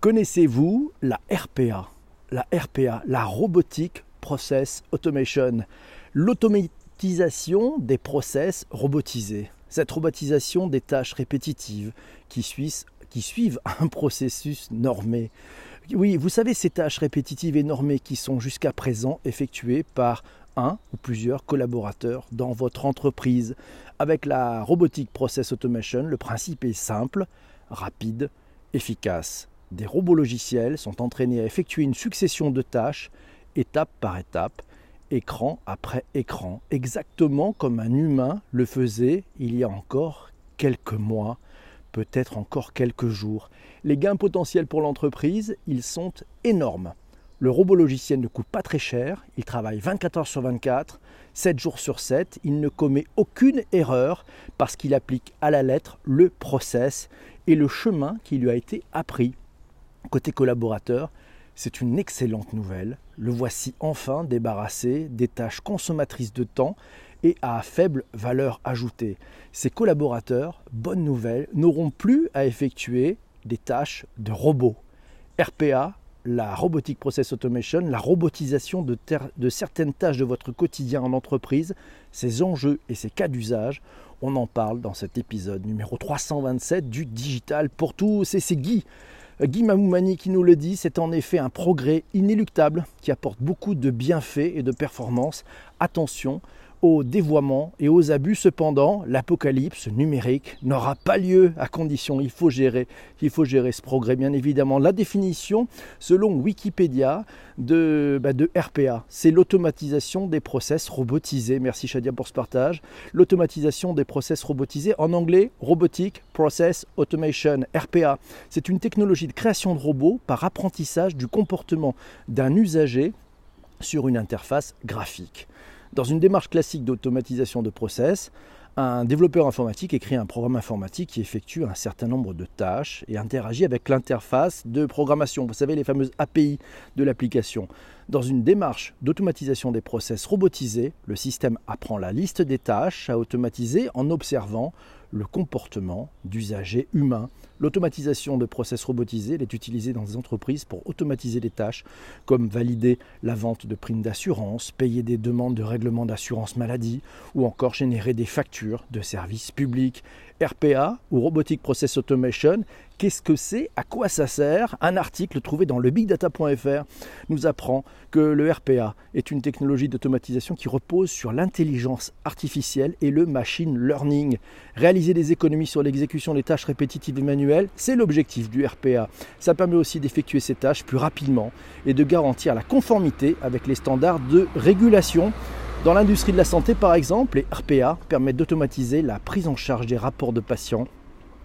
Connaissez-vous la RPA La RPA, la Robotic Process Automation, l'automatisation des process robotisés. Cette robotisation des tâches répétitives qui suivent, un processus normé. Oui, vous savez, ces tâches répétitives et normées qui sont jusqu'à présent effectuées par un ou plusieurs collaborateurs dans votre entreprise. Avec la Robotic Process Automation, le principe est simple, rapide, efficace. Des robots logiciels sont entraînés à effectuer une succession de tâches, étape par étape, écran après écran, exactement comme un humain le faisait il y a encore quelques mois, peut-être encore quelques jours. Les gains potentiels pour l'entreprise, ils sont énormes. Le robot logiciel ne coûte pas très cher, il travaille 24 heures sur 24, 7 jours sur 7, il ne commet aucune erreur parce qu'il applique à la lettre le process et le chemin qui lui a été appris. Côté collaborateur, c'est une excellente nouvelle. Le voici enfin débarrassé des tâches consommatrices de temps et à faible valeur ajoutée. Ses collaborateurs, bonne nouvelle, n'auront plus à effectuer des tâches de robots. RPA, la Robotic Process Automation, la robotisation de, certaines tâches de votre quotidien en entreprise, ses enjeux et ses cas d'usage. On en parle dans cet épisode numéro 327 du Digital pour tous. Et c'est Guy, Guy Mamoumani qui nous le dit, c'est en effet un progrès inéluctable qui apporte beaucoup de bienfaits et de performances. Attention, aux dévoiements et aux abus. Cependant, l'apocalypse numérique n'aura pas lieu à condition, il faut gérer, il faut gérer ce progrès bien évidemment. La définition, selon Wikipédia, de, bah, de RPA, c'est l'automatisation des process robotisés. Merci Shadia pour ce partage. L'automatisation des process robotisés, en anglais, Robotic Process Automation, RPA. C'est une technologie de création de robots par apprentissage du comportement d'un usager sur une interface graphique. Dans une démarche classique d'automatisation de process, un développeur informatique écrit un programme informatique qui effectue un certain nombre de tâches et interagit avec l'interface de programmation. Vous savez, les fameuses API de l'application. Dans une démarche d'automatisation des process robotisés, le système apprend la liste des tâches à automatiser en observant le comportement d'usagers humains. L'automatisation de process robotisés est utilisée dans des entreprises pour automatiser des tâches comme valider la vente de primes d'assurance, payer des demandes de règlement d'assurance maladie ou encore générer des factures de services publics. RPA ou Robotic Process Automation Qu'est-ce que c'est? À quoi ça sert? Un article trouvé dans le bigdata.fr nous apprend que le RPA est une technologie d'automatisation qui repose sur l'intelligence artificielle et le machine learning. Réaliser des économies sur l'exécution des tâches répétitives et manuelles, c'est l'objectif du RPA. Ça permet aussi d'effectuer ces tâches plus rapidement et de garantir la conformité avec les standards de régulation. Dans l'industrie de la santé, par exemple, les RPA permettent d'automatiser la prise en charge des rapports de patients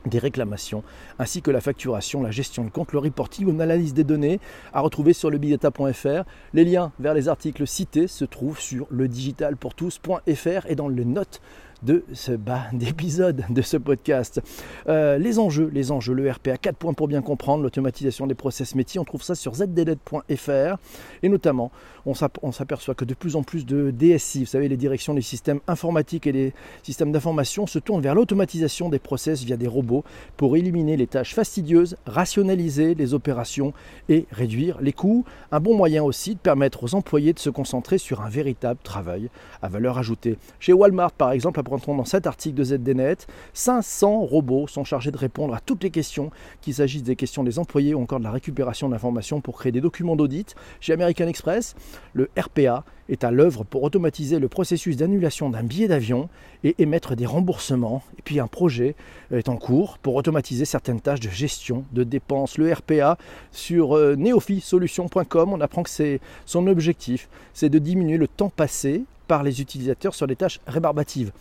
des réclamations, ainsi que la facturation, la gestion de compte, le reporting ou une analyse des données à retrouver sur le bigdata.fr. Les liens vers les articles cités se trouvent sur le digitalpourtous.fr et dans les notes de ce bas d'épisode de ce podcast. Euh, les enjeux, les enjeux, le RPA, 4 points pour bien comprendre, l'automatisation des process métiers, on trouve ça sur zdnet.fr et notamment on s'aperçoit que de plus en plus de DSI, vous savez les directions des systèmes informatiques et des systèmes d'information se tournent vers l'automatisation des process via des robots pour éliminer les tâches fastidieuses, rationaliser les opérations et réduire les coûts. Un bon moyen aussi de permettre aux employés de se concentrer sur un véritable travail à valeur ajoutée. Chez Walmart par exemple, dans cet article de ZDNet, 500 robots sont chargés de répondre à toutes les questions, qu'il s'agisse des questions des employés ou encore de la récupération d'informations pour créer des documents d'audit. Chez American Express, le RPA est à l'œuvre pour automatiser le processus d'annulation d'un billet d'avion et émettre des remboursements. Et puis un projet est en cours pour automatiser certaines tâches de gestion de dépenses. Le RPA sur euh, neofisolution.com, on apprend que c'est son objectif, c'est de diminuer le temps passé par les utilisateurs sur les tâches rébarbatives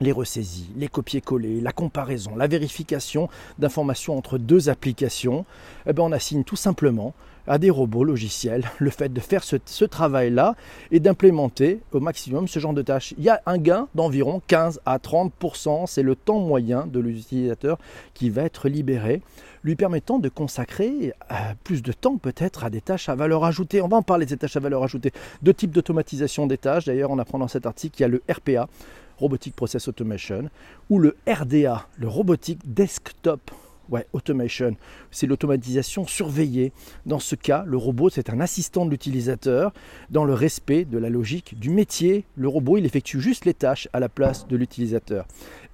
les ressaisies, les copier-coller, la comparaison, la vérification d'informations entre deux applications, eh ben on assigne tout simplement à des robots logiciels le fait de faire ce, travail-là et d'implémenter au maximum ce genre de tâches. Il y a un gain d'environ 15 à 30%, c'est le temps moyen de l'utilisateur qui va être libéré, lui permettant de consacrer euh, plus de temps peut-être à des tâches à valeur ajoutée. On va en parler de tâches à valeur ajoutée. Deux types d'automatisation des tâches, d'ailleurs on apprend dans cet article qu'il y a le RPA, Robotic Process Automation, ou le RDA, le Robotic Desktop Ouais, automation, c'est l'automatisation surveillée. Dans ce cas, le robot, c'est un assistant de l'utilisateur dans le respect de la logique du métier. Le robot, il effectue juste les tâches à la place de l'utilisateur.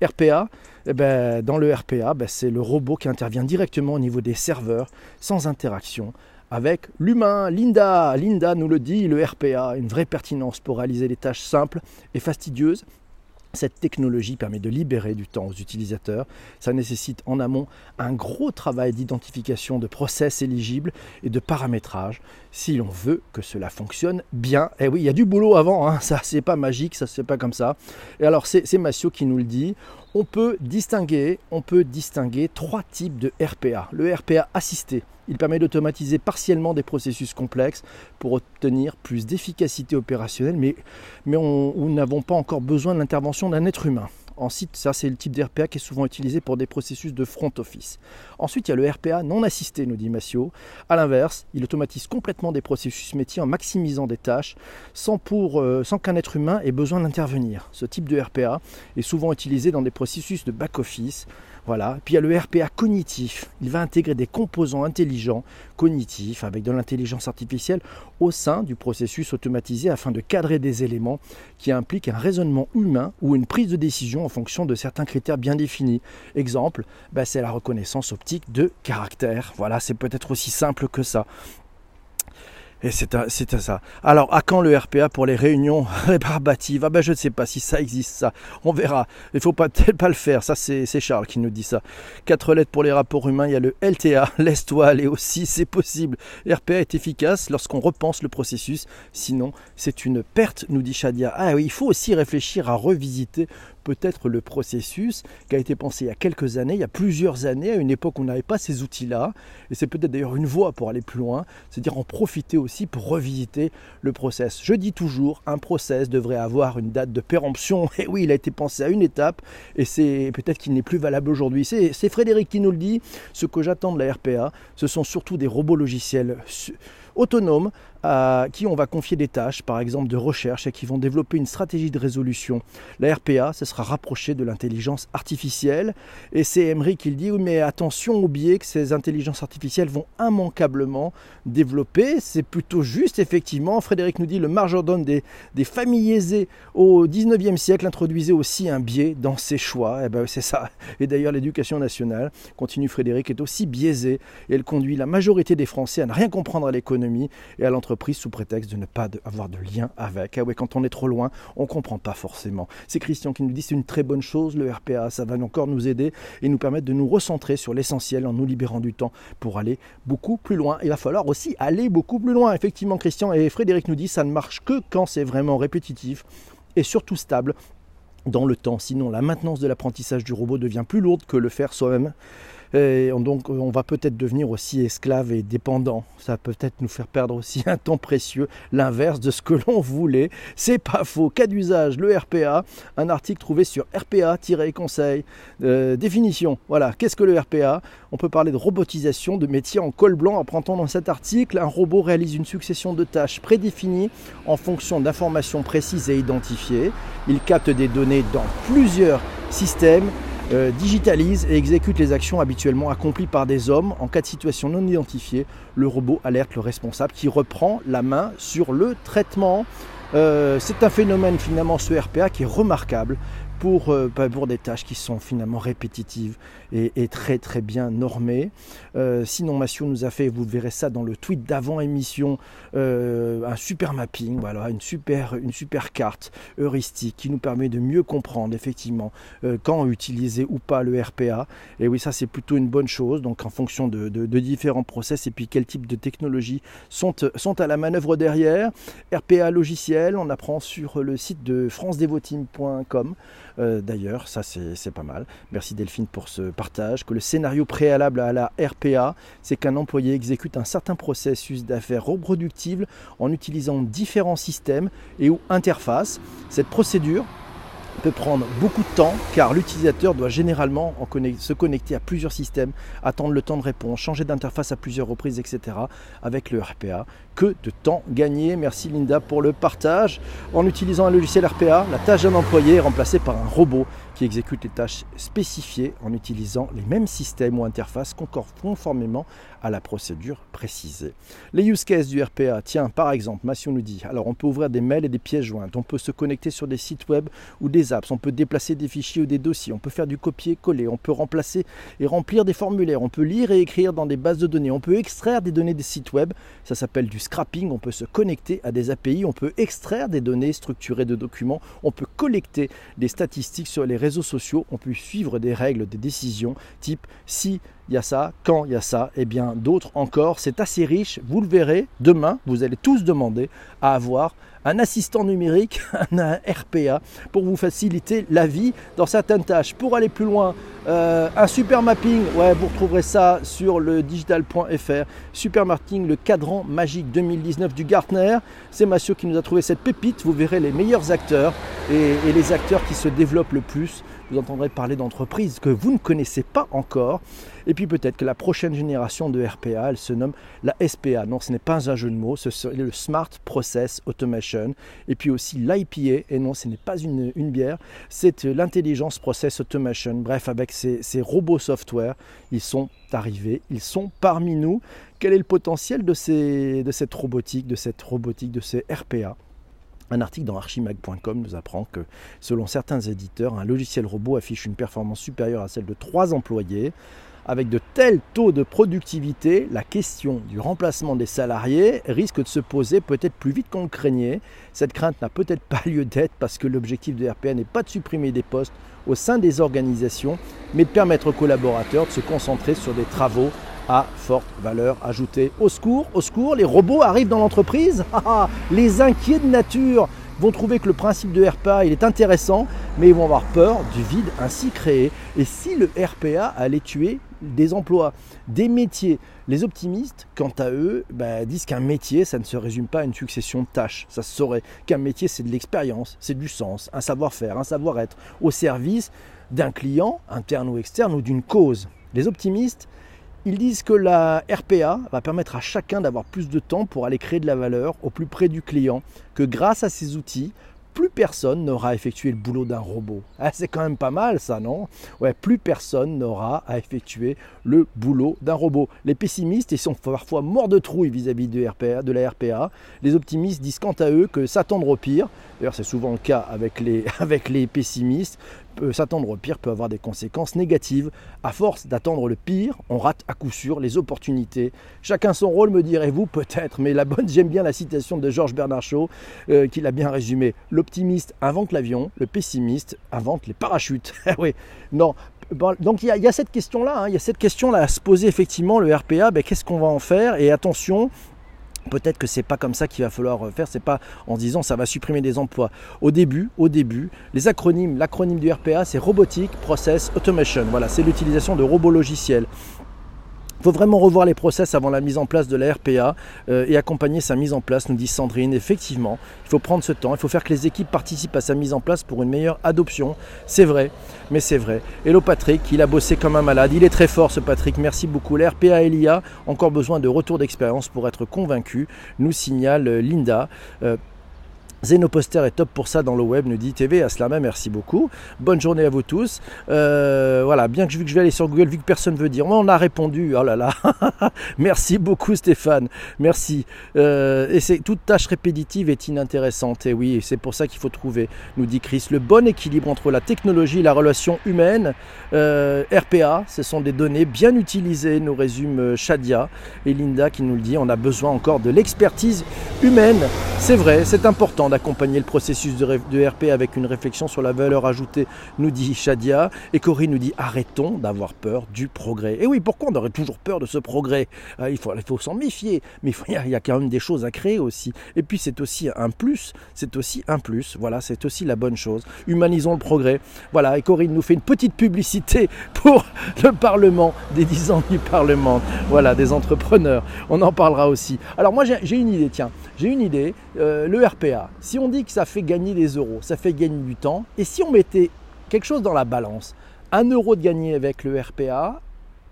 RPA, eh ben, dans le RPA, ben, c'est le robot qui intervient directement au niveau des serveurs, sans interaction avec l'humain. Linda, Linda nous le dit, le RPA, une vraie pertinence pour réaliser des tâches simples et fastidieuses cette technologie permet de libérer du temps aux utilisateurs. Ça nécessite en amont un gros travail d'identification de process éligibles et de paramétrage si l'on veut que cela fonctionne bien. Et eh oui, il y a du boulot avant, hein. ça c'est pas magique, ça c'est pas comme ça. Et alors c'est Massio qui nous le dit. On peut distinguer, trois types de RPA. Le RPA assisté, il permet d'automatiser partiellement des processus complexes pour obtenir plus d'efficacité opérationnelle, mais, mais nous n'avons pas encore besoin de l'intervention d'un être humain. Ensuite, ça c'est le type d'RPA qui est souvent utilisé pour des processus de front office. Ensuite, il y a le RPA non assisté, nous dit Massio. A l'inverse, il automatise complètement des processus métiers en maximisant des tâches sans, euh, sans qu'un être humain ait besoin d'intervenir. Ce type de RPA est souvent utilisé dans des processus de back-office, voilà. Puis il y a le RPA cognitif. Il va intégrer des composants intelligents, cognitifs, avec de l'intelligence artificielle au sein du processus automatisé afin de cadrer des éléments qui impliquent un raisonnement humain ou une prise de décision en fonction de certains critères bien définis. Exemple, bah, c'est la reconnaissance optique de caractère. Voilà, c'est peut-être aussi simple que ça. Et c'est à, ça. Alors, à quand le RPA pour les réunions rébarbatives Ah ben, je ne sais pas si ça existe, ça. On verra. Il faut peut-être pas le faire. Ça, c'est Charles qui nous dit ça. Quatre lettres pour les rapports humains. Il y a le LTA. Laisse-toi aller aussi, c'est possible. RPA est efficace lorsqu'on repense le processus. Sinon, c'est une perte, nous dit Shadia. Ah oui, il faut aussi réfléchir à revisiter peut-être le processus qui a été pensé il y a quelques années, il y a plusieurs années, à une époque où on n'avait pas ces outils-là. Et c'est peut-être d'ailleurs une voie pour aller plus loin, c'est-à-dire en profiter aussi pour revisiter le process. Je dis toujours, un process devrait avoir une date de péremption. Et oui, il a été pensé à une étape et c'est peut-être qu'il n'est plus valable aujourd'hui. C'est Frédéric qui nous le dit. Ce que j'attends de la RPA, ce sont surtout des robots logiciels autonomes à qui on va confier des tâches, par exemple de recherche, et qui vont développer une stratégie de résolution. La RPA, ce sera rapproché de l'intelligence artificielle. Et c'est Emery qui le dit, oui, mais attention au biais que ces intelligences artificielles vont immanquablement développer. C'est plutôt juste, effectivement. Frédéric nous dit, le majordome des, des familles aisées au 19e siècle introduisait aussi un biais dans ses choix. Et eh ben c'est ça. Et d'ailleurs, l'éducation nationale, continue Frédéric, est aussi biaisée. Et elle conduit la majorité des Français à ne rien comprendre à l'économie et à l'entreprise sous prétexte de ne pas avoir de lien avec. Ah ouais, quand on est trop loin, on ne comprend pas forcément. C'est Christian qui nous dit c'est une très bonne chose, le RPA, ça va encore nous aider et nous permettre de nous recentrer sur l'essentiel en nous libérant du temps pour aller beaucoup plus loin. Il va falloir aussi aller beaucoup plus loin. Effectivement, Christian et Frédéric nous disent ça ne marche que quand c'est vraiment répétitif et surtout stable dans le temps. Sinon, la maintenance de l'apprentissage du robot devient plus lourde que le faire soi-même. Et donc on va peut-être devenir aussi esclave et dépendant. Ça va peut-être nous faire perdre aussi un temps précieux, l'inverse de ce que l'on voulait. C'est pas faux. Cas d'usage, le RPA, un article trouvé sur RPA-conseil. Euh, définition, voilà, qu'est-ce que le RPA On peut parler de robotisation de métiers en col blanc. Apprenant dans cet article, un robot réalise une succession de tâches prédéfinies en fonction d'informations précises et identifiées. Il capte des données dans plusieurs systèmes euh, digitalise et exécute les actions habituellement accomplies par des hommes. En cas de situation non identifiée, le robot alerte le responsable qui reprend la main sur le traitement. Euh, c'est un phénomène finalement ce RPA qui est remarquable pour, euh, pour des tâches qui sont finalement répétitives et, très très bien normées. Euh, sinon, Massio nous a fait, vous verrez ça dans le tweet d'avant émission, euh, un super mapping, voilà, une super, une super carte heuristique qui nous permet de mieux comprendre effectivement quand utiliser ou pas le RPA. Et oui, ça c'est plutôt une bonne chose, donc en fonction de, différents process et puis quel type de technologies sont, sont à la manœuvre derrière. RPA logiciel, on apprend sur le site de francedevoteam.com. Euh, d'ailleurs, ça c'est pas mal. Merci Delphine pour ce partage. Que le scénario préalable à la RPA, c'est qu'un employé exécute un certain processus d'affaires reproductibles en utilisant différents systèmes et ou interfaces. Cette procédure peut prendre beaucoup de temps car l'utilisateur doit généralement se connecter à plusieurs systèmes, attendre le temps de réponse, changer d'interface à plusieurs reprises, etc. avec le RPA. Que de temps gagné. Merci Linda pour le partage. En utilisant un logiciel RPA, la tâche d'un employé est remplacée par un robot qui exécute les tâches spécifiées en utilisant les mêmes systèmes ou interfaces conformément à la procédure précisée. Les use cases du RPA, tiens, par exemple, Massio nous dit, alors on peut ouvrir des mails et des pièces jointes, on peut se connecter sur des sites web ou des apps, on peut déplacer des fichiers ou des dossiers, on peut faire du copier-coller, on peut remplacer et remplir des formulaires, on peut lire et écrire dans des bases de données, on peut extraire des données des sites web, ça s'appelle du scrapping, on peut se connecter à des API, on peut extraire des données structurées de documents, on peut collecter des statistiques sur les réseaux sociaux, on peut suivre des règles, des décisions type si il y a ça, quand il y a ça, et bien d'autres encore. C'est assez riche, vous le verrez. Demain, vous allez tous demander à avoir un assistant numérique, un RPA, pour vous faciliter la vie dans certaines tâches. Pour aller plus loin, euh, un super mapping, ouais, vous retrouverez ça sur le digital.fr. Super mapping, le cadran magique 2019 du Gartner. C'est Mathieu qui nous a trouvé cette pépite. Vous verrez les meilleurs acteurs et les acteurs qui se développent le plus. Vous entendrez parler d'entreprises que vous ne connaissez pas encore. Et puis peut-être que la prochaine génération de RPA, elle se nomme la SPA. Non, ce n'est pas un jeu de mots, c'est le Smart Process Automation. Et puis aussi l'IPA, et non, ce n'est pas une, bière, c'est l'intelligence Process Automation. Bref, avec ces, robots software, ils sont arrivés, ils sont parmi nous. Quel est le potentiel de cette robotique, de cette robotique, de ces RPA un article dans archimag.com nous apprend que, selon certains éditeurs, un logiciel robot affiche une performance supérieure à celle de trois employés. Avec de tels taux de productivité, la question du remplacement des salariés risque de se poser peut-être plus vite qu'on le craignait. Cette crainte n'a peut-être pas lieu d'être parce que l'objectif de RPA n'est pas de supprimer des postes au sein des organisations, mais de permettre aux collaborateurs de se concentrer sur des travaux à forte valeur ajoutée. Au secours, au secours, les robots arrivent dans l'entreprise. Ah, ah, les inquiets de nature vont trouver que le principe de RPA il est intéressant, mais ils vont avoir peur du vide ainsi créé. Et si le RPA allait tuer des emplois, des métiers, les optimistes, quant à eux, bah, disent qu'un métier, ça ne se résume pas à une succession de tâches. Ça se saurait qu'un métier, c'est de l'expérience, c'est du sens, un savoir-faire, un savoir-être, au service d'un client, interne ou externe, ou d'une cause. Les optimistes, ils disent que la RPA va permettre à chacun d'avoir plus de temps pour aller créer de la valeur au plus près du client, que grâce à ces outils, plus personne n'aura effectué le boulot d'un robot. Ah, c'est quand même pas mal ça, non? Ouais, plus personne n'aura à effectuer le boulot d'un robot. Les pessimistes, ils sont parfois morts de trouille vis-à-vis de, la RPA. Les optimistes disent quant à eux que s'attendre au pire, d'ailleurs c'est souvent le cas avec les pessimistes, s'attendre au pire peut avoir des conséquences négatives. À force d'attendre le pire, on rate à coup sûr les opportunités. Chacun son rôle, me direz-vous peut-être, mais la bonne, j'aime bien la citation de Georges Bernard Shaw euh, qui l'a bien résumé. L'optimiste invente l'avion, le pessimiste invente les parachutes. Oui, non, donc il y, a, cette question-là, hein. il y a cette question-là à se poser effectivement, le RPA, ben, qu'est-ce qu'on va en faire? Et attention, Peut-être que c'est pas comme ça qu'il va falloir faire, c'est pas en disant ça va supprimer des emplois. Au début, au début, les acronymes, l'acronyme du RPA c'est Robotic Process Automation. Voilà, c'est l'utilisation de robots logiciels. Il faut vraiment revoir les process avant la mise en place de la RPA euh, et accompagner sa mise en place, nous dit Sandrine. Effectivement, il faut prendre ce temps, il faut faire que les équipes participent à sa mise en place pour une meilleure adoption. C'est vrai, mais c'est vrai. Hello Patrick, il a bossé comme un malade. Il est très fort ce Patrick, merci beaucoup. La RPA et l'IA, encore besoin de retour d'expérience pour être convaincu, nous signale Linda. Euh, Zenoposter est top pour ça dans le web, nous dit TV Aslama, merci beaucoup. Bonne journée à vous tous. Euh, voilà, bien que vu que je vais aller sur Google, vu que personne veut dire, on a répondu, oh là là, merci beaucoup Stéphane, merci. Euh, et c'est toute tâche répétitive est inintéressante, et oui, c'est pour ça qu'il faut trouver, nous dit Chris, le bon équilibre entre la technologie et la relation humaine. Euh, RPA, ce sont des données bien utilisées, nous résume Shadia et Linda qui nous le dit, on a besoin encore de l'expertise humaine. C'est vrai, c'est important d'accompagner le processus de, RP avec une réflexion sur la valeur ajoutée, nous dit Shadia. Et Corinne nous dit arrêtons d'avoir peur du progrès. Et oui, pourquoi on aurait toujours peur de ce progrès? Ah, Il faut, il faut s'en méfier, mais il, y a, quand même des choses à créer aussi. Et puis c'est aussi un plus, c'est aussi un plus, voilà, c'est aussi la bonne chose. Humanisons le progrès. Voilà, et Corinne nous fait une petite publicité pour le Parlement, des 10 ans du Parlement, voilà, des entrepreneurs. On en parlera aussi. Alors moi j'ai une idée, tiens, j'ai une idée, euh, le RPA, si on dit que ça fait gagner des euros, ça fait gagner du temps, et si on mettait quelque chose dans la balance, un euro de gagné avec le RPA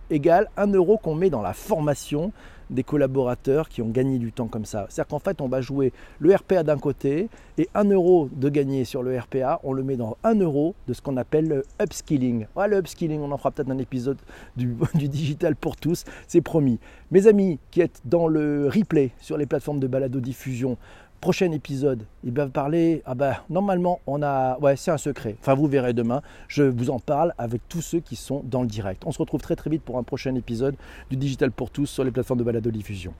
égale un euro qu'on met dans la formation des collaborateurs qui ont gagné du temps comme ça. C'est-à-dire qu'en fait, on va jouer le RPA d'un côté et 1 euro de gagné sur le RPA, on le met dans 1 euro de ce qu'on appelle le upskilling. Ouais, le upskilling, on en fera peut-être un épisode du, du digital pour tous, c'est promis. Mes amis qui êtes dans le replay sur les plateformes de balado diffusion, prochain épisode, il va parler. Ah ben, normalement, on a. Ouais, c'est un secret. Enfin, vous verrez demain. Je vous en parle avec tous ceux qui sont dans le direct. On se retrouve très très vite pour un prochain épisode du Digital pour tous sur les plateformes de balado diffusion.